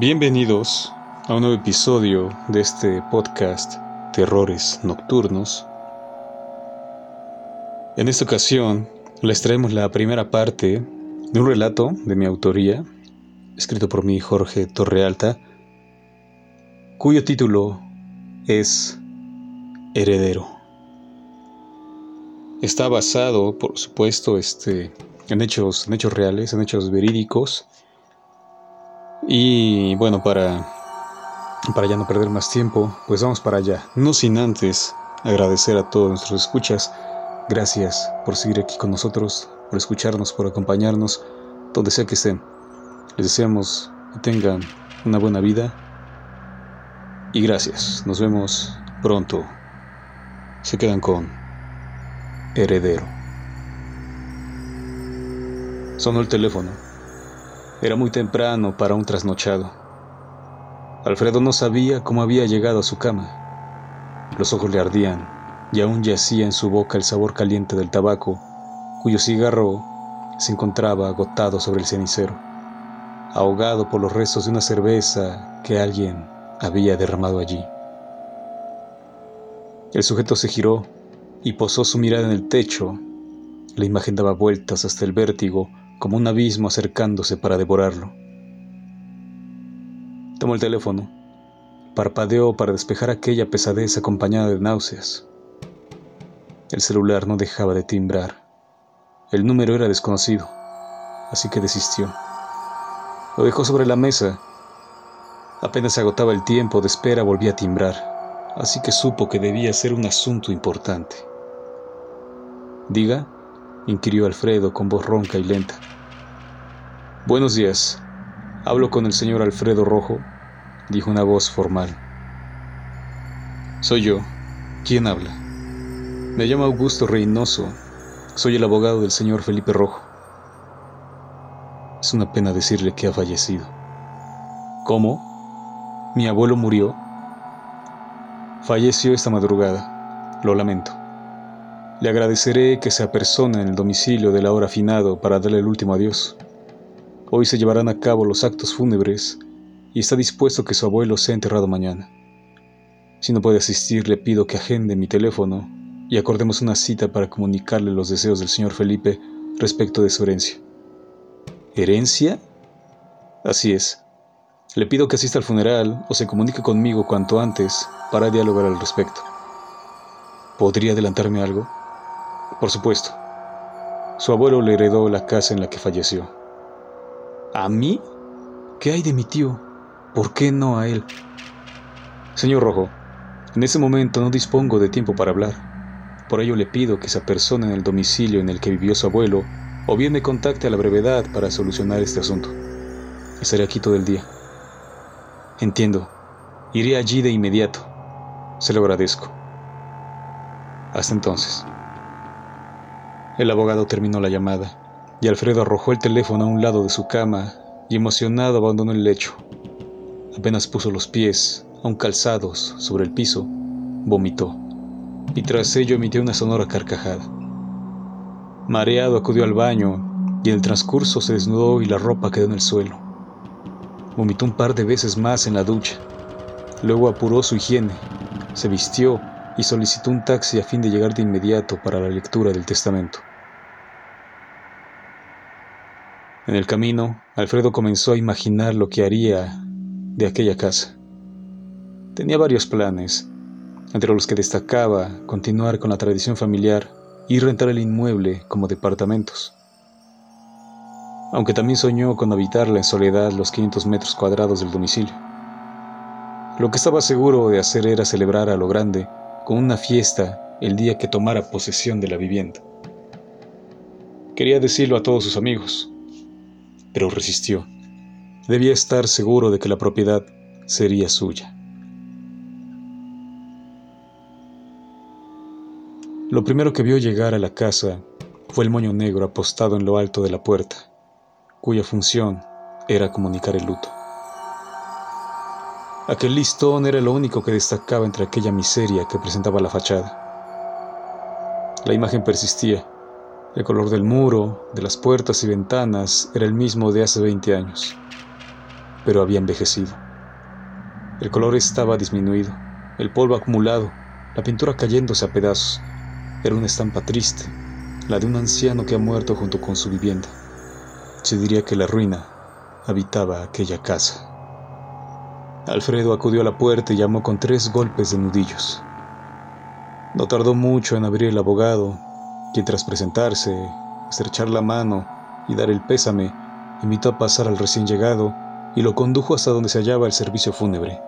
Bienvenidos a un nuevo episodio de este podcast Terrores Nocturnos. En esta ocasión les traemos la primera parte de un relato de mi autoría, escrito por mi Jorge Torrealta, cuyo título es Heredero. Está basado, por supuesto, este, en, hechos, en hechos reales, en hechos verídicos, y bueno, para, para ya no perder más tiempo, pues vamos para allá. No sin antes agradecer a todos nuestros escuchas. Gracias por seguir aquí con nosotros, por escucharnos, por acompañarnos, donde sea que estén. Les deseamos que tengan una buena vida. Y gracias. Nos vemos pronto. Se quedan con Heredero. Sonó el teléfono. Era muy temprano para un trasnochado. Alfredo no sabía cómo había llegado a su cama. Los ojos le ardían y aún yacía en su boca el sabor caliente del tabaco, cuyo cigarro se encontraba agotado sobre el cenicero, ahogado por los restos de una cerveza que alguien había derramado allí. El sujeto se giró y posó su mirada en el techo. La imagen daba vueltas hasta el vértigo como un abismo acercándose para devorarlo. Tomó el teléfono, parpadeó para despejar aquella pesadez acompañada de náuseas. El celular no dejaba de timbrar. El número era desconocido, así que desistió. Lo dejó sobre la mesa. Apenas se agotaba el tiempo de espera volvía a timbrar, así que supo que debía ser un asunto importante. Diga, inquirió Alfredo con voz ronca y lenta. Buenos días. Hablo con el señor Alfredo Rojo, dijo una voz formal. Soy yo. ¿Quién habla? Me llamo Augusto Reynoso. Soy el abogado del señor Felipe Rojo. Es una pena decirle que ha fallecido. ¿Cómo? ¿Mi abuelo murió? Falleció esta madrugada. Lo lamento. Le agradeceré que se apersone en el domicilio del ahora afinado para darle el último adiós. Hoy se llevarán a cabo los actos fúnebres y está dispuesto que su abuelo sea enterrado mañana. Si no puede asistir, le pido que agende mi teléfono y acordemos una cita para comunicarle los deseos del señor Felipe respecto de su herencia. ¿Herencia? Así es. Le pido que asista al funeral o se comunique conmigo cuanto antes para dialogar al respecto. ¿Podría adelantarme algo? Por supuesto. Su abuelo le heredó la casa en la que falleció. ¿A mí? ¿Qué hay de mi tío? ¿Por qué no a él? Señor Rojo, en ese momento no dispongo de tiempo para hablar. Por ello le pido que se apersone en el domicilio en el que vivió su abuelo o bien me contacte a la brevedad para solucionar este asunto. Estaré aquí todo el día. Entiendo. Iré allí de inmediato. Se lo agradezco. Hasta entonces. El abogado terminó la llamada y Alfredo arrojó el teléfono a un lado de su cama y emocionado abandonó el lecho. Apenas puso los pies, aún calzados, sobre el piso, vomitó y tras ello emitió una sonora carcajada. Mareado acudió al baño y en el transcurso se desnudó y la ropa quedó en el suelo. Vomitó un par de veces más en la ducha. Luego apuró su higiene, se vistió y solicitó un taxi a fin de llegar de inmediato para la lectura del testamento. En el camino, Alfredo comenzó a imaginar lo que haría de aquella casa. Tenía varios planes, entre los que destacaba continuar con la tradición familiar y rentar el inmueble como departamentos. Aunque también soñó con habitarla en soledad los 500 metros cuadrados del domicilio. Lo que estaba seguro de hacer era celebrar a lo grande con una fiesta el día que tomara posesión de la vivienda. Quería decirlo a todos sus amigos, pero resistió. Debía estar seguro de que la propiedad sería suya. Lo primero que vio llegar a la casa fue el moño negro apostado en lo alto de la puerta, cuya función era comunicar el luto. Aquel listón era lo único que destacaba entre aquella miseria que presentaba la fachada. La imagen persistía, el color del muro, de las puertas y ventanas era el mismo de hace 20 años. pero había envejecido. El color estaba disminuido, el polvo acumulado, la pintura cayéndose a pedazos. Era una estampa triste, la de un anciano que ha muerto junto con su vivienda. Se diría que la ruina habitaba aquella casa. Alfredo acudió a la puerta y llamó con tres golpes de nudillos. No tardó mucho en abrir el abogado, quien tras presentarse, estrechar la mano y dar el pésame, invitó a pasar al recién llegado y lo condujo hasta donde se hallaba el servicio fúnebre,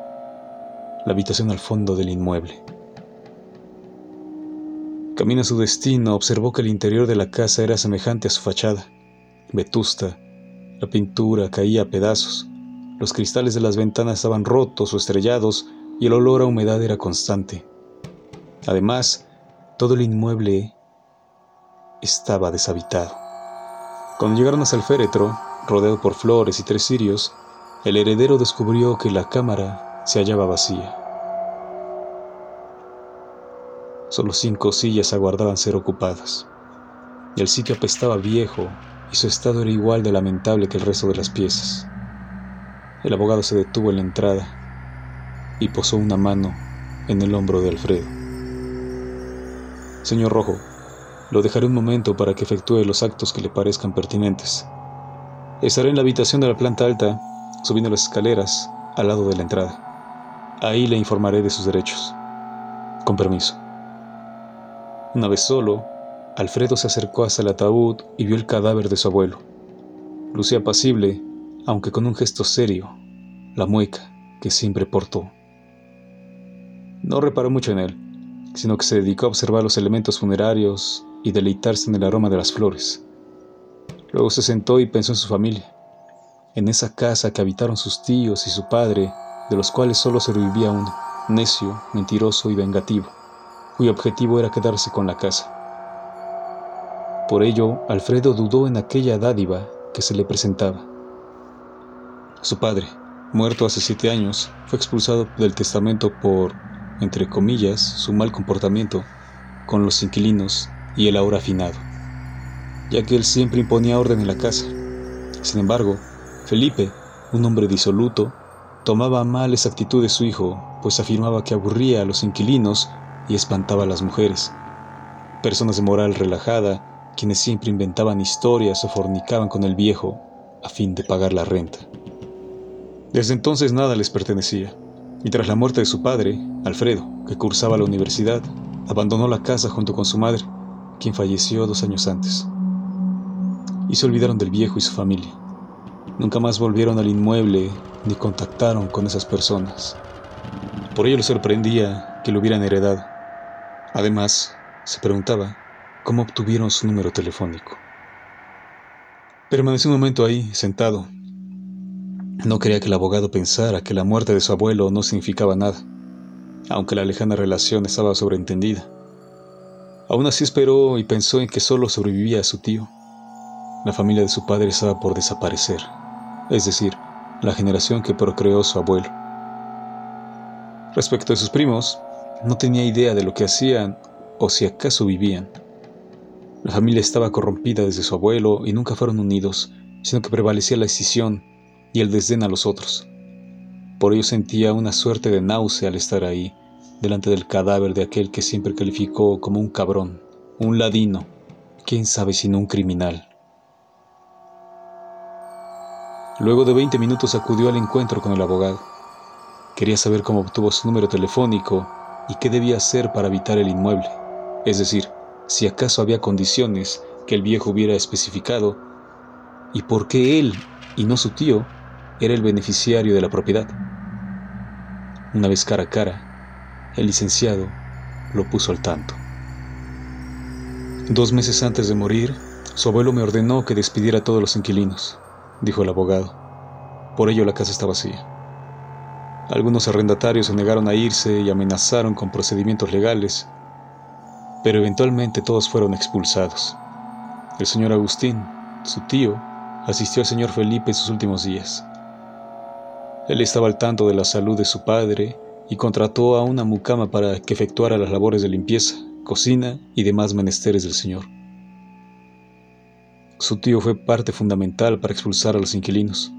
la habitación al fondo del inmueble. Camino a su destino, observó que el interior de la casa era semejante a su fachada, vetusta, la pintura caía a pedazos, los cristales de las ventanas estaban rotos o estrellados y el olor a humedad era constante. Además, todo el inmueble estaba deshabitado. Cuando llegaron hasta el féretro, rodeado por flores y tres cirios, el heredero descubrió que la cámara se hallaba vacía. Solo cinco sillas aguardaban ser ocupadas. El sitio apestaba viejo y su estado era igual de lamentable que el resto de las piezas. El abogado se detuvo en la entrada y posó una mano en el hombro de Alfredo. Señor Rojo, lo dejaré un momento para que efectúe los actos que le parezcan pertinentes. Estaré en la habitación de la planta alta, subiendo las escaleras al lado de la entrada. Ahí le informaré de sus derechos. Con permiso. Una vez solo, Alfredo se acercó hasta el ataúd y vio el cadáver de su abuelo. Lucía apacible, aunque con un gesto serio, la mueca que siempre portó. No reparó mucho en él, sino que se dedicó a observar los elementos funerarios y deleitarse en el aroma de las flores. Luego se sentó y pensó en su familia, en esa casa que habitaron sus tíos y su padre, de los cuales solo sobrevivía uno, necio, mentiroso y vengativo, cuyo objetivo era quedarse con la casa. Por ello, Alfredo dudó en aquella dádiva que se le presentaba. Su padre, muerto hace siete años, fue expulsado del testamento por, entre comillas, su mal comportamiento con los inquilinos y el ahora afinado, ya que él siempre imponía orden en la casa. Sin embargo, Felipe, un hombre disoluto, tomaba mal esa actitud de su hijo, pues afirmaba que aburría a los inquilinos y espantaba a las mujeres. Personas de moral relajada, quienes siempre inventaban historias o fornicaban con el viejo a fin de pagar la renta. Desde entonces nada les pertenecía, y tras la muerte de su padre, Alfredo, que cursaba la universidad, abandonó la casa junto con su madre, quien falleció dos años antes. Y se olvidaron del viejo y su familia. Nunca más volvieron al inmueble ni contactaron con esas personas. Por ello le sorprendía que lo hubieran heredado. Además, se preguntaba cómo obtuvieron su número telefónico. Permaneció un momento ahí, sentado. No quería que el abogado pensara que la muerte de su abuelo no significaba nada, aunque la lejana relación estaba sobreentendida. Aún así esperó y pensó en que solo sobrevivía a su tío. La familia de su padre estaba por desaparecer, es decir, la generación que procreó su abuelo. Respecto a sus primos, no tenía idea de lo que hacían o si acaso vivían. La familia estaba corrompida desde su abuelo y nunca fueron unidos, sino que prevalecía la escisión y el desdén a los otros. Por ello sentía una suerte de náusea al estar ahí, delante del cadáver de aquel que siempre calificó como un cabrón, un ladino, quién sabe si no un criminal. Luego de 20 minutos acudió al encuentro con el abogado. Quería saber cómo obtuvo su número telefónico y qué debía hacer para evitar el inmueble, es decir, si acaso había condiciones que el viejo hubiera especificado y por qué él y no su tío era el beneficiario de la propiedad. Una vez cara a cara, el licenciado lo puso al tanto. Dos meses antes de morir, su abuelo me ordenó que despidiera a todos los inquilinos dijo el abogado. Por ello la casa está vacía. Algunos arrendatarios se negaron a irse y amenazaron con procedimientos legales, pero eventualmente todos fueron expulsados. El señor Agustín, su tío, asistió al señor Felipe en sus últimos días. Él estaba al tanto de la salud de su padre y contrató a una mucama para que efectuara las labores de limpieza, cocina y demás menesteres del señor. Su tío fue parte fundamental para expulsar a los inquilinos.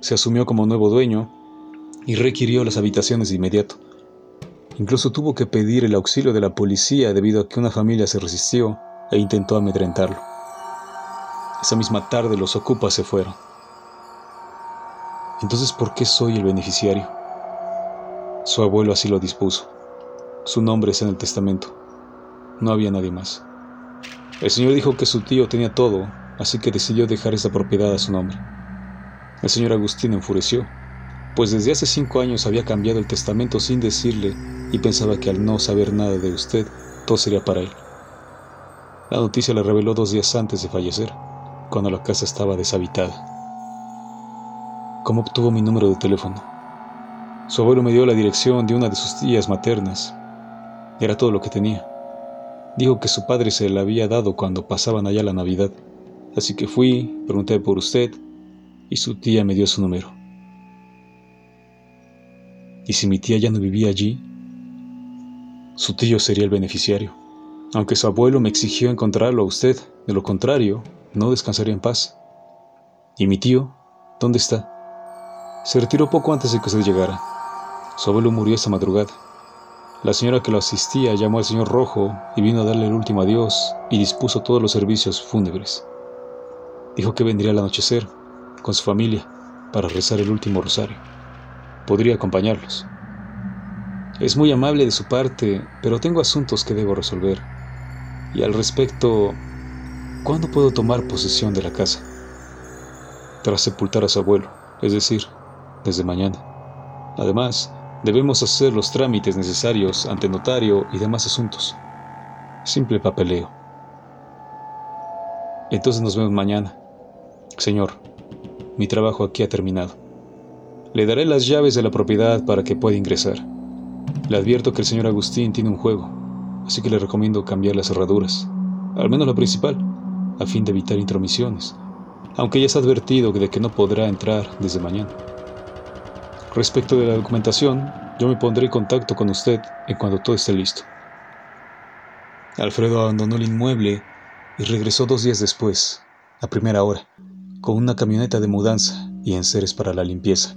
se asumió como nuevo dueño y requirió las habitaciones de inmediato. Incluso tuvo que pedir el auxilio de la policía debido a que una familia se resistió e intentó amedrentarlo. Esa misma tarde los ocupas se fueron. Entonces, ¿por qué soy el beneficiario? Su abuelo así lo dispuso. Su nombre está en el testamento. No había nadie más. El señor dijo que su tío tenía todo, así que decidió dejar esa propiedad a su nombre. El señor Agustín enfureció, pues desde hace cinco años había cambiado el testamento sin decirle y pensaba que al no saber nada de usted, todo sería para él. La noticia la reveló dos días antes de fallecer, cuando la casa estaba deshabitada. ¿Cómo obtuvo mi número de teléfono? Su abuelo me dio la dirección de una de sus tías maternas. Era todo lo que tenía. Dijo que su padre se la había dado cuando pasaban allá la Navidad. Así que fui, pregunté por usted y su tía me dio su número. ¿Y si mi tía ya no vivía allí? Su tío sería el beneficiario. Aunque su abuelo me exigió encontrarlo a usted, de lo contrario, no descansaría en paz. ¿Y mi tío? ¿Dónde está? Se retiró poco antes de que usted llegara. Su abuelo murió esa madrugada. La señora que lo asistía llamó al señor Rojo y vino a darle el último adiós y dispuso todos los servicios fúnebres. Dijo que vendría al anochecer con su familia para rezar el último rosario. Podría acompañarlos. Es muy amable de su parte, pero tengo asuntos que debo resolver. Y al respecto, ¿cuándo puedo tomar posesión de la casa? Tras sepultar a su abuelo, es decir, desde mañana. Además, debemos hacer los trámites necesarios ante notario y demás asuntos. Simple papeleo. Entonces nos vemos mañana. Señor, mi trabajo aquí ha terminado. Le daré las llaves de la propiedad para que pueda ingresar. Le advierto que el señor Agustín tiene un juego, así que le recomiendo cambiar las cerraduras, al menos la principal, a fin de evitar intromisiones, aunque ya está advertido de que no podrá entrar desde mañana. Respecto de la documentación, yo me pondré en contacto con usted en cuanto todo esté listo. Alfredo abandonó el inmueble y regresó dos días después, a primera hora, con una camioneta de mudanza y enseres para la limpieza.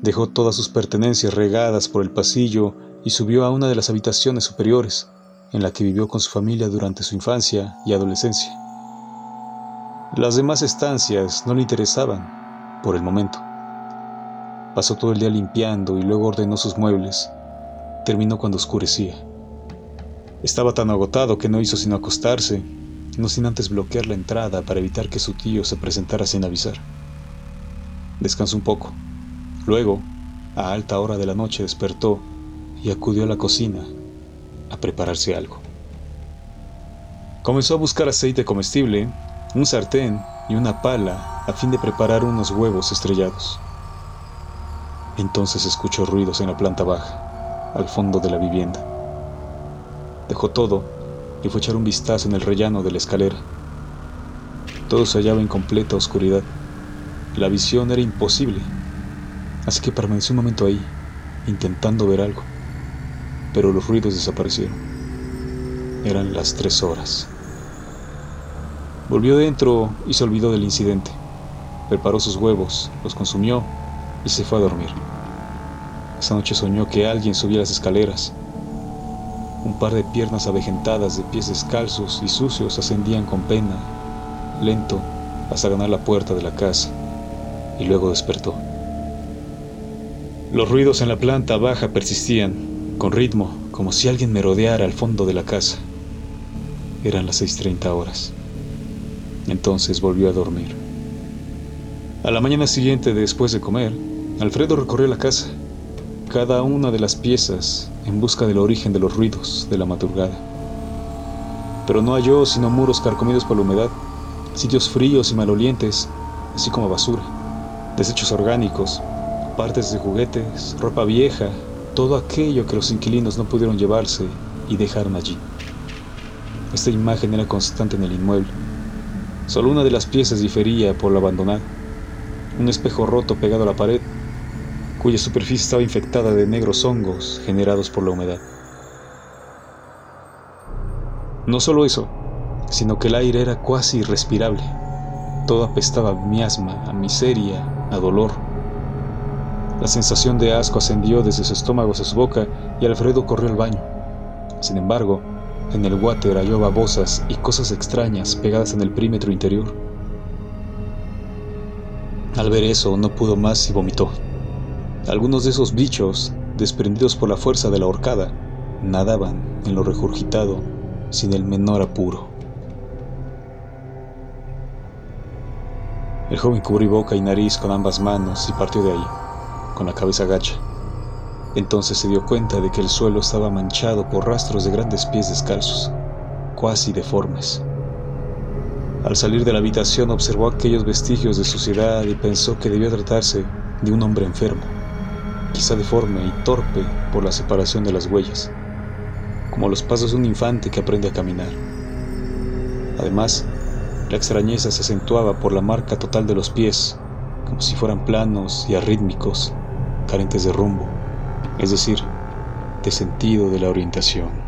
Dejó todas sus pertenencias regadas por el pasillo y subió a una de las habitaciones superiores, en la que vivió con su familia durante su infancia y adolescencia. Las demás estancias no le interesaban, por el momento. Pasó todo el día limpiando y luego ordenó sus muebles. Terminó cuando oscurecía. Estaba tan agotado que no hizo sino acostarse, no sin antes bloquear la entrada para evitar que su tío se presentara sin avisar. Descansó un poco. Luego, a alta hora de la noche, despertó y acudió a la cocina a prepararse algo. Comenzó a buscar aceite comestible, un sartén y una pala a fin de preparar unos huevos estrellados. Entonces escuchó ruidos en la planta baja, al fondo de la vivienda. Dejó todo y fue a echar un vistazo en el rellano de la escalera. Todo se hallaba en completa oscuridad. La visión era imposible, así que permaneció un momento ahí, intentando ver algo. Pero los ruidos desaparecieron. Eran las tres horas. Volvió dentro y se olvidó del incidente. Preparó sus huevos, los consumió y se fue a dormir. Esa noche soñó que alguien subía las escaleras. Un par de piernas avejentadas de pies descalzos y sucios ascendían con pena, lento, hasta ganar la puerta de la casa, y luego despertó. Los ruidos en la planta baja persistían, con ritmo, como si alguien merodeara al fondo de la casa. Eran las 6.30 horas. Entonces volvió a dormir. A la mañana siguiente, después de comer, Alfredo recorrió la casa, cada una de las piezas, en busca del origen de los ruidos de la madrugada. Pero no halló sino muros carcomidos por la humedad, sitios fríos y malolientes, así como basura, desechos orgánicos, partes de juguetes, ropa vieja, todo aquello que los inquilinos no pudieron llevarse y dejaron allí. Esta imagen era constante en el inmueble. Solo una de las piezas difería por lo abandonado. Un espejo roto pegado a la pared cuya superficie estaba infectada de negros hongos generados por la humedad. No solo eso, sino que el aire era cuasi irrespirable. Todo apestaba a miasma, a miseria a dolor. La sensación de asco ascendió desde su estómago a su boca y Alfredo corrió al baño. Sin embargo, en el water halló babosas y cosas extrañas pegadas en el perímetro interior. Al ver eso, no pudo más y vomitó. Algunos de esos bichos, desprendidos por la fuerza de la horcada, nadaban en lo regurgitado sin el menor apuro. El joven cubrió boca y nariz con ambas manos y partió de ahí, con la cabeza gacha. Entonces se dio cuenta de que el suelo estaba manchado por rastros de grandes pies descalzos, cuasi deformes. Al salir de la habitación observó aquellos vestigios de suciedad y pensó que debía tratarse de un hombre enfermo, quizá deforme y torpe por la separación de las huellas, como los pasos de un infante que aprende a caminar. Además, la extrañeza se acentuaba por la marca total de los pies, como si fueran planos y arrítmicos, carentes de rumbo, es decir, de sentido de la orientación.